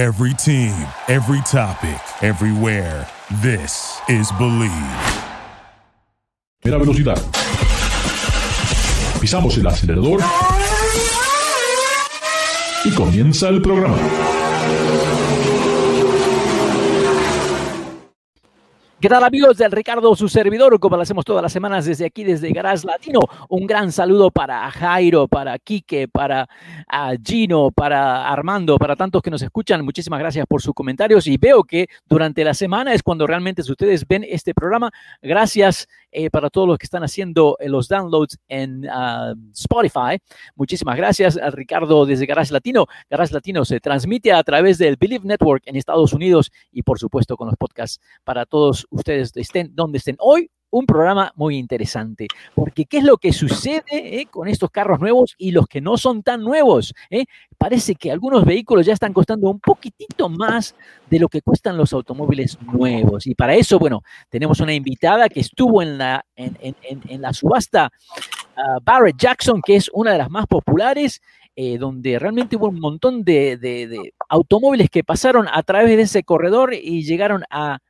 Every team, every topic, everywhere. This is Believe. Primera velocidad. Pisamos el acelerador. Y comienza el programa. ¿Qué tal amigos del Ricardo, su servidor? Como lo hacemos todas las semanas desde aquí, desde Garage Latino. Un gran saludo para Jairo, para Quique, para Gino, para Armando, para tantos que nos escuchan. Muchísimas gracias por sus comentarios y veo que durante la semana es cuando realmente ustedes ven este programa. Gracias eh, para todos los que están haciendo eh, los downloads en ah, Spotify. Muchísimas gracias a Ricardo desde Garage Latino. Garage Latino se transmite a través del Believe Network en Estados Unidos y por supuesto con los podcasts para todos ustedes estén donde estén. Hoy un programa muy interesante, porque ¿qué es lo que sucede eh, con estos carros nuevos y los que no son tan nuevos? Eh? Parece que algunos vehículos ya están costando un poquitito más de lo que cuestan los automóviles nuevos. Y para eso, bueno, tenemos una invitada que estuvo en la, en, en, la subasta uh, Barrett Jackson, que es una de las más populares. Eh, donde realmente hubo un montón de, de, de automóviles que pasaron a través de ese corredor y llegaron a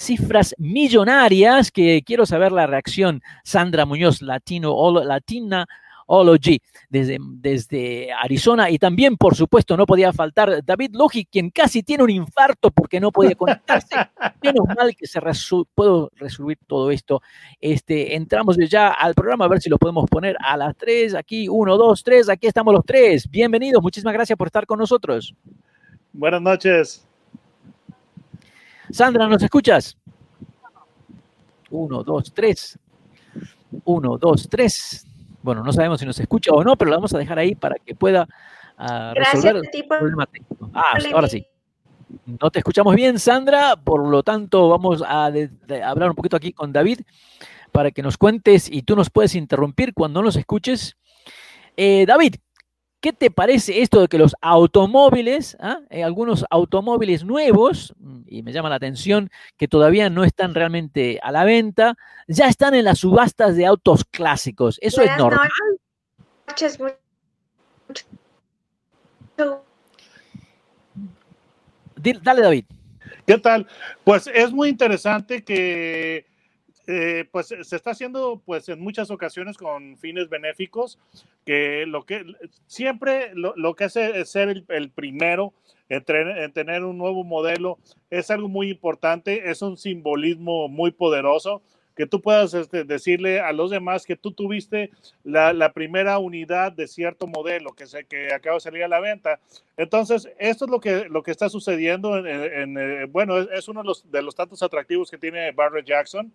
cifras millonarias que quiero saber la reacción. Sandra Muñoz, Latino, Latina Ology, desde, desde Arizona. Y también, por supuesto, no podía faltar David Logi, quien casi tiene un infarto porque no podía conectarse. Menos mal que se puedo resolver todo esto. Este, entramos ya al programa a ver si lo podemos poner a las tres. Aquí, uno, dos, tres. Aquí estamos los tres. Bienvenidos. Muchísimas gracias por estar con nosotros. Buenas noches. Sandra, ¿nos escuchas? Uno, dos, tres. Uno, dos, tres. Bueno, no sabemos si nos escucha o no, pero lo vamos a dejar ahí para que pueda uh, resolver el problema técnico. Ah, ahora sí. No te escuchamos bien, Sandra, por lo tanto vamos a, hablar un poquito aquí con David para que nos cuentes y tú nos puedes interrumpir cuando nos escuches. Eh, David, ¿Qué te parece esto de que los automóviles, ¿ah? eh, algunos automóviles nuevos, mm, y me llama la atención que todavía no están realmente a la venta, ya están en las subastas de autos clásicos? ¿Eso es normal? Dale, David. ¿Qué tal? Pues es muy interesante que eh, pues se está haciendo pues en muchas ocasiones con fines benéficos, que lo que siempre lo, que hace es ser el, primero en, tener un nuevo modelo es algo muy importante, es un simbolismo muy poderoso que tú puedas este, decirle a los demás que tú tuviste la, primera unidad de cierto modelo que, se, que acaba de salir a la venta. Entonces, esto es lo que, lo que está sucediendo. En, eh, bueno, es, es, uno de los, de los tantos atractivos que tiene Barrett Jackson.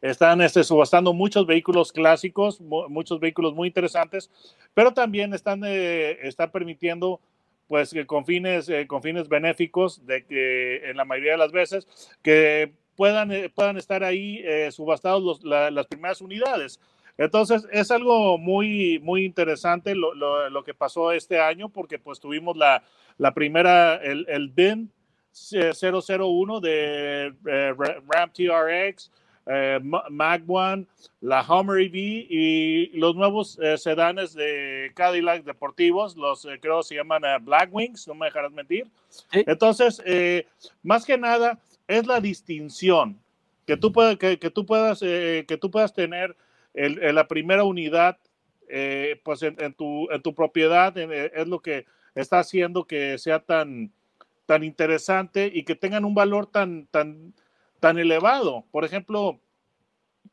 Están este, subastando muchos vehículos clásicos, muchos vehículos muy interesantes, pero también están, eh, están permitiendo pues que con fines, eh, con fines benéficos, de que en la mayoría de las veces, que puedan, eh, puedan estar ahí subastados las primeras unidades. Entonces, es algo muy, muy interesante lo, lo, que pasó este año, porque pues tuvimos la, la primera, el, el BIN 001 de Ram TRX, eh, One, la Hummer EV y los nuevos eh, sedanes de Cadillac deportivos, los eh, creo se llaman Black Wings, no me dejarás mentir. Entonces, más que nada, es la distinción que tú, puedas, que, tú, puedas, que tú puedas tener en la primera unidad pues en, tu, en tu propiedad, es lo que está haciendo que sea tan, tan interesante y que tengan un valor tan, tan, tan elevado. Por ejemplo,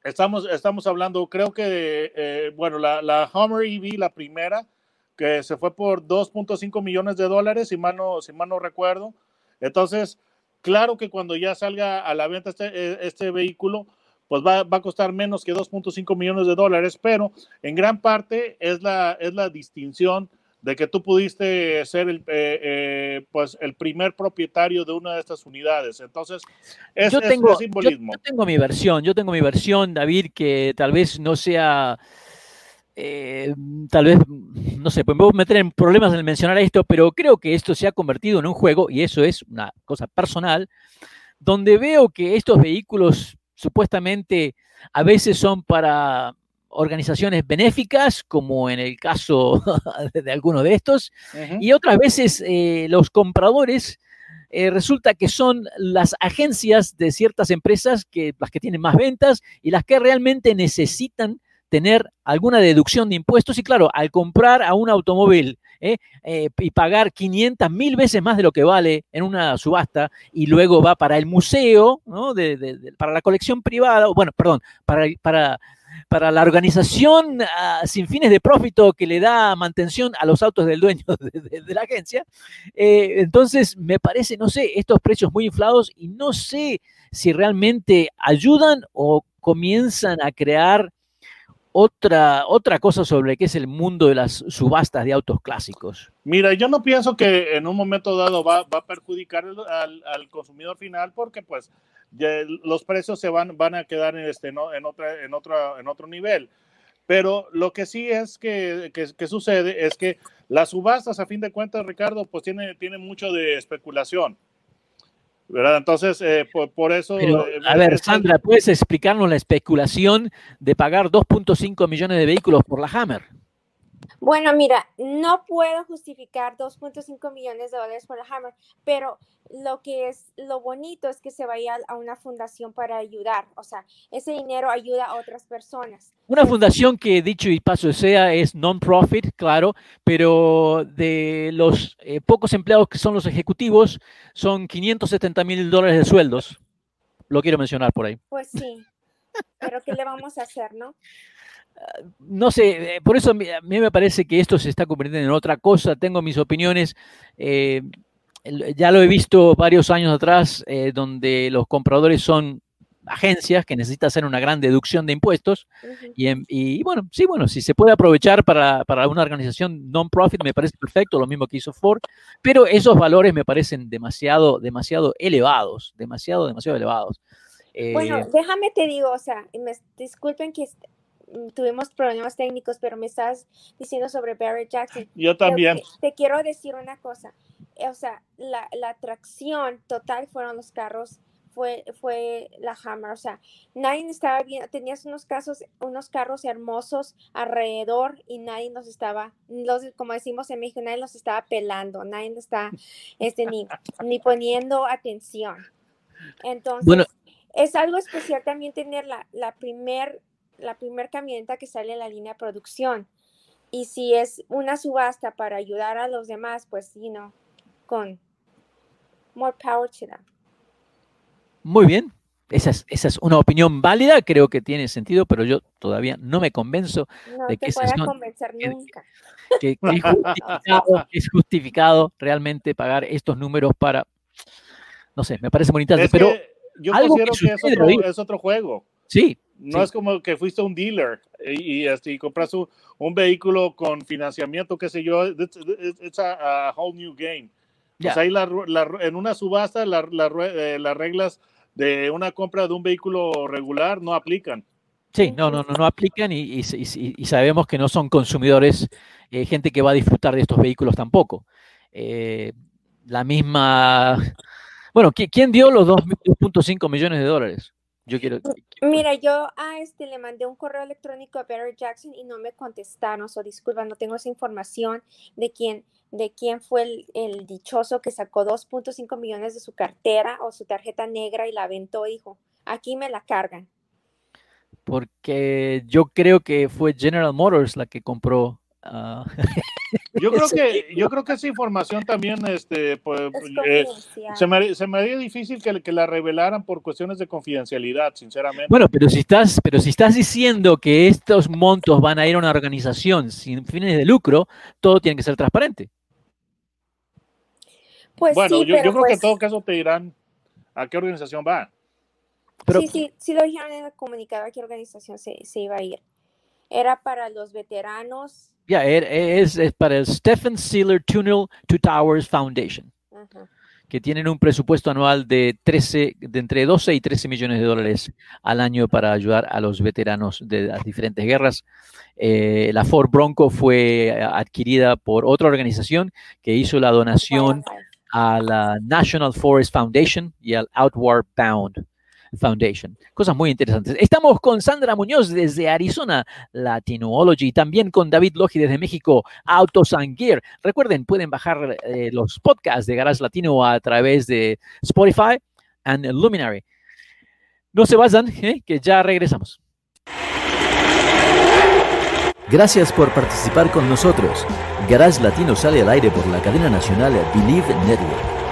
estamos, estamos hablando, creo que, eh, bueno, la, la, Hummer EV, la primera, que se fue por 2.5 millones de dólares, si mal, no, si mal no recuerdo. Entonces, claro que cuando ya salga a la venta este, eh, este vehículo, pues va, va, a costar menos que 2.5 millones de dólares, pero en gran parte es la, es la distinción de que tú pudiste ser el, eh, eh, pues el primer propietario de una de estas unidades. Entonces, es, yo tengo, simbolismo. Yo, tengo mi versión, yo tengo mi versión, David, que tal vez no sea, eh, tal vez, no sé, pues me voy a meter en problemas en mencionar esto, pero creo que esto se ha convertido en un juego, y eso es una cosa personal, donde veo que estos vehículos supuestamente a veces son para organizaciones benéficas, como en el caso de algunos de estos, y otras veces eh, los compradores eh, resulta que son las agencias de ciertas empresas que las que tienen más ventas y las que realmente necesitan tener alguna deducción de impuestos. Y claro, al comprar a un automóvil ¿eh? Eh, y pagar 500 mil veces más de lo que vale en una subasta y luego va para el museo, ¿no? de- de- de- para la colección privada, o bueno, perdón, para, para, para la organización ah, sin fines de profito que le da mantención a los autos del dueño de, la agencia. Eh, entonces, me parece, no sé, estos precios muy inflados y no sé si realmente ayudan o comienzan a crear otra, otra cosa sobre qué es el mundo de las subastas de autos clásicos. Mira, yo no pienso que en un momento dado va, va a perjudicar al, al consumidor final porque pues ya los precios se van, van a quedar en, este, no, en, otra, en, otra, en otro nivel. Pero lo que sí es que, que, que sucede es que las subastas, a fin de cuentas, Ricardo, pues tiene, tiene mucho de especulación. ¿Verdad? Entonces, eh, por, por eso... Pero, eh, a ver, Sandra, ¿puedes explicarnos la especulación de pagar 2.5 millones de vehículos por la Hammer? Bueno, mira, no puedo justificar 2.5 millones de dólares por la Hammer, pero lo que es lo bonito es que se vaya a una fundación para ayudar, o sea, ese dinero ayuda a otras personas. Una fundación que, dicho y paso sea, es non-profit, claro, pero de los eh, pocos empleados que son los ejecutivos, son 570 mil dólares de sueldos. Lo quiero mencionar por ahí. Pues sí, pero ¿qué le vamos a hacer, no? No sé, eh, por eso a mí, me parece que esto se está convirtiendo en otra cosa. Tengo mis opiniones. eh, ya lo he visto varios años atrás, eh, donde los compradores son agencias que necesitan hacer una gran deducción de impuestos. Y, en- y bueno, sí, bueno, si se puede aprovechar para, para una organización non-profit, me parece perfecto, lo mismo que hizo Ford, pero esos valores me parecen demasiado, demasiado elevados, demasiado, demasiado elevados. Eh, Bueno, déjame te digo, o sea, me, disculpen que tuvimos problemas técnicos, pero me estás diciendo sobre Barrett Jackson. Yo también. Te, te quiero decir una cosa, eh, o sea, la, la atracción total fueron los carros, fue, fue la Hammer, o sea, nadie estaba viendo, tenías unos casos, unos carros hermosos alrededor y nadie nos estaba, los, como decimos en México, nadie los estaba pelando, nadie nos está este, ni, ni poniendo atención. Entonces, Bueno. es algo especial también tener la, la primer, la primer camioneta que sale en la línea de producción. Y si es una subasta para ayudar a los demás, pues, you know, con more power to them. Muy bien, esa es, esa es una opinión válida, creo que tiene sentido, pero yo todavía no me convenzo No De que te pueda convencer que- nunca. que, que es, justificado, es justificado realmente pagar estos números para, no sé, me parece muy interesante, Es pero que yo algo considero que, es, otro, es otro juego. sí, No Sí. es como que fuiste un dealer y, y, este, y compras un, un vehículo con financiamiento, qué sé yo. It's, it's- a, a whole new game. Ya. Pues ahí la la en una subasta la- eh, las reglas de una compra de un vehículo regular no aplican. Sí, no, no, no, no aplican y, y- y- sabemos que no son consumidores, eh, gente que va a disfrutar de estos vehículos tampoco. Eh, la misma, bueno, ¿qui- ¿quién dio los 2.5 millones de dólares? Yo quiero, Mira, yo a este le mandé un correo electrónico a Barrett Jackson y no me contestaron. So, disculpa, no tengo esa información de quién, de quién fue el, el dichoso que sacó 2.5 millones de su cartera o su tarjeta negra y la aventó, dijo. Aquí me la cargan. porque yo creo que fue General Motors la que compró. ah, Yo creo que yo creo que esa información también este pues, Es eh, se, me, haría- se me haría difícil que, que la revelaran por cuestiones de confidencialidad, sinceramente. Bueno, pero si estás, pero si estás diciendo que estos montos van a ir a una organización sin fines de lucro, todo tiene que ser transparente. Pues bueno, sí, yo, yo creo que en pues, todo caso te dirán a qué organización va. Pero sí, sí, sí lo dijeron en el comunicado a qué organización se, se iba a ir. Era para los veteranos. Er- es, es para el Stephen Sealer Tunnel to Towers Foundation, que tienen un presupuesto anual de 13, de entre 12 y 13 millones de dólares al año para ayudar a los veteranos de las diferentes guerras. Eh, la Ford Bronco fue adquirida por otra organización que hizo la donación a la National Forest Foundation y al Outward Bound. Foundation. Cosas muy interesantes. Estamos con Sandra Muñoz desde Arizona, Latinology, también con David Logi desde México, Autos and Gear. Recuerden, pueden bajar eh, los podcasts de Garage Latino a través de Spotify and Luminary. No se vayan, ¿eh? que ya regresamos. Gracias por participar con nosotros. Garage Latino sale al aire por la cadena nacional Believe Network.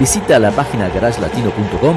Visita la página garagelatino.com,